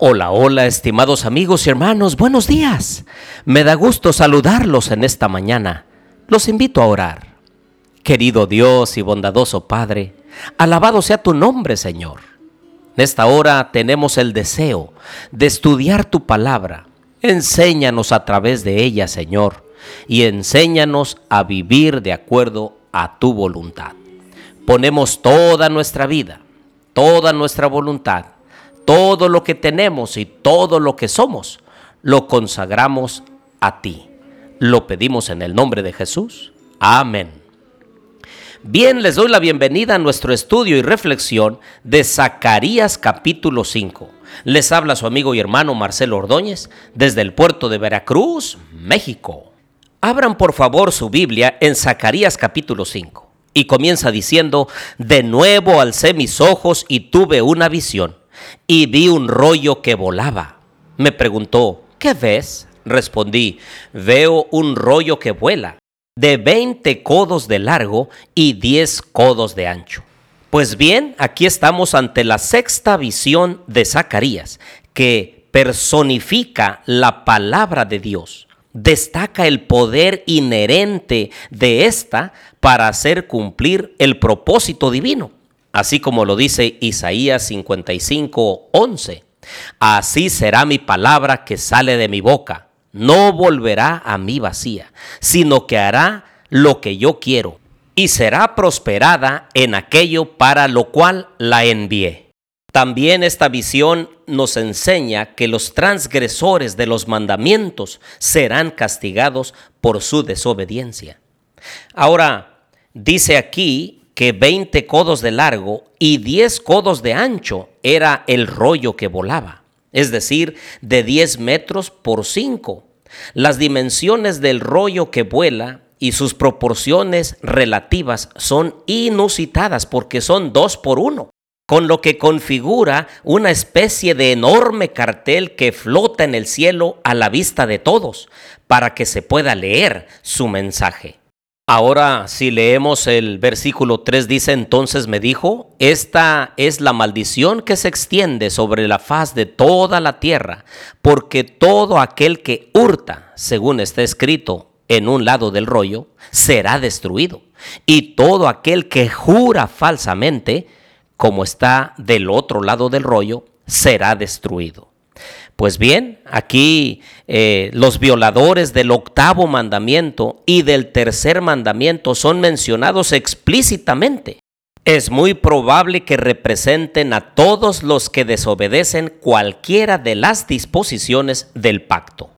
Hola, hola, estimados amigos y hermanos, buenos días. Me da gusto saludarlos en esta mañana. Los invito a orar. Querido Dios y bondadoso Padre, alabado sea tu nombre, Señor. En esta hora tenemos el deseo de estudiar tu palabra. Enséñanos a través de ella, Señor, y enséñanos a vivir de acuerdo a tu voluntad. Ponemos toda nuestra vida, toda nuestra voluntad todo lo que tenemos y todo lo que somos, lo consagramos a ti. Lo pedimos en el nombre de Jesús. Amén. Bien, les doy la bienvenida a nuestro estudio y reflexión de Zacarías capítulo 5. Les habla su amigo y hermano Marcelo Ordóñez desde el puerto de Veracruz, México. Abran por favor su Biblia en Zacarías capítulo 5 y comienza diciendo, de nuevo alcé mis ojos y tuve una visión y vi un rollo que volaba. Me preguntó, ¿qué ves? Respondí, veo un rollo que vuela, de 20 codos de largo y 10 codos de ancho. Pues bien, aquí estamos ante la sexta visión de Zacarías, que personifica la palabra de Dios. Destaca el poder inherente de esta para hacer cumplir el propósito divino así como lo dice Isaías 55, 11. Así será mi palabra que sale de mi boca. No volverá a mí vacía, sino que hará lo que yo quiero y será prosperada en aquello para lo cual la envié. También esta visión nos enseña que los transgresores de los mandamientos serán castigados por su desobediencia. Ahora, dice aquí que 20 codos de largo y 10 codos de ancho era el rollo que volaba, es decir, de 10 metros por 5. Las dimensiones del rollo que vuela y sus proporciones relativas son inusitadas porque son 2 por 1, con lo que configura una especie de enorme cartel que flota en el cielo a la vista de todos, para que se pueda leer su mensaje. Ahora, si leemos el versículo 3, dice, entonces me dijo, esta es la maldición que se extiende sobre la faz de toda la tierra, porque todo aquel que hurta, según está escrito en un lado del rollo, será destruido. Y todo aquel que jura falsamente, como está del otro lado del rollo, será destruido. Pues bien, aquí eh, los violadores del octavo mandamiento y del tercer mandamiento son mencionados explícitamente. Es muy probable que representen a todos los que desobedecen cualquiera de las disposiciones del pacto.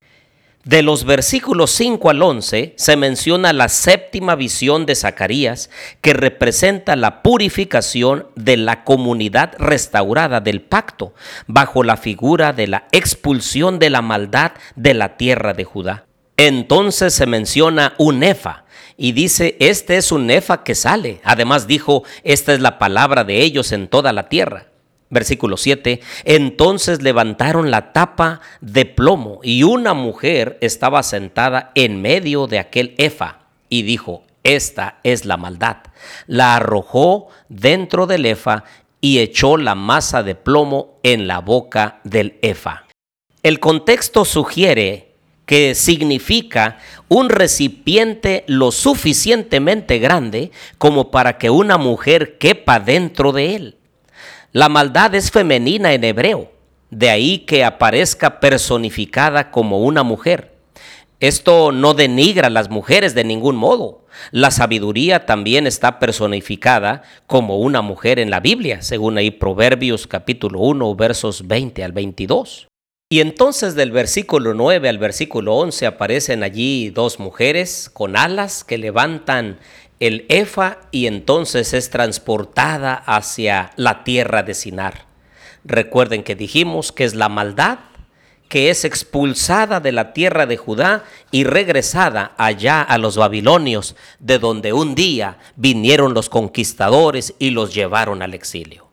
De los versículos 5 al 11 se menciona la séptima visión de Zacarías que representa la purificación de la comunidad restaurada del pacto bajo la figura de la expulsión de la maldad de la tierra de Judá. Entonces se menciona un efa y dice, este es un efa que sale. Además dijo, esta es la palabra de ellos en toda la tierra. Versículo 7. Entonces levantaron la tapa de plomo y una mujer estaba sentada en medio de aquel efa y dijo, esta es la maldad. La arrojó dentro del efa y echó la masa de plomo en la boca del efa. El contexto sugiere que significa un recipiente lo suficientemente grande como para que una mujer quepa dentro de él. La maldad es femenina en hebreo, de ahí que aparezca personificada como una mujer. Esto no denigra a las mujeres de ningún modo. La sabiduría también está personificada como una mujer en la Biblia, según ahí Proverbios capítulo 1, versos 20 al 22. Y entonces del versículo 9 al versículo 11 aparecen allí dos mujeres con alas que levantan el Efa y entonces es transportada hacia la tierra de Sinar. Recuerden que dijimos que es la maldad que es expulsada de la tierra de Judá y regresada allá a los babilonios, de donde un día vinieron los conquistadores y los llevaron al exilio.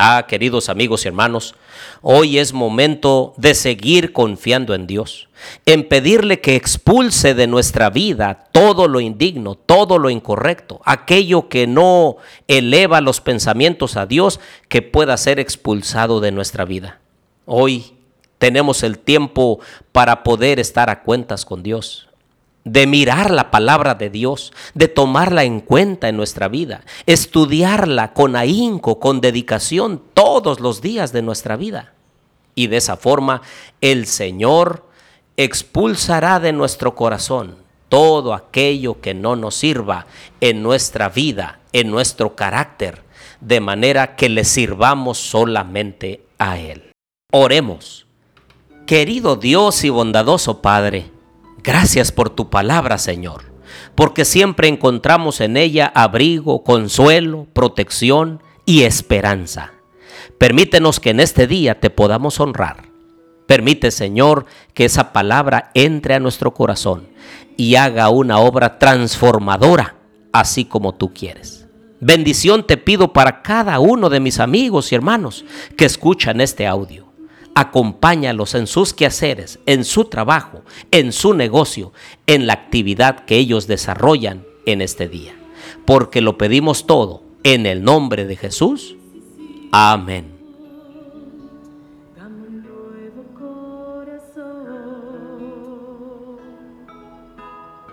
Ah, queridos amigos y hermanos, hoy es momento de seguir confiando en Dios, en pedirle que expulse de nuestra vida todo lo indigno, todo lo incorrecto, aquello que no eleva los pensamientos a Dios, que pueda ser expulsado de nuestra vida. Hoy tenemos el tiempo para poder estar a cuentas con Dios, de mirar la palabra de Dios, de tomarla en cuenta en nuestra vida, estudiarla con ahínco, con dedicación todos los días de nuestra vida. Y de esa forma el Señor expulsará de nuestro corazón todo aquello que no nos sirva en nuestra vida, en nuestro carácter, de manera que le sirvamos solamente a Él. Oremos. Querido Dios y bondadoso Padre, gracias por tu palabra, Señor, porque siempre encontramos en ella abrigo, consuelo, protección y esperanza. Permítenos que en este día te podamos honrar. Permite, Señor, que esa palabra entre a nuestro corazón y haga una obra transformadora, así como tú quieres. Bendición te pido para cada uno de mis amigos y hermanos que escuchan este audio acompáñalos en sus quehaceres, en su trabajo, en su negocio, en la actividad que ellos desarrollan en este día. Porque lo pedimos todo en el nombre de Jesús. Amén.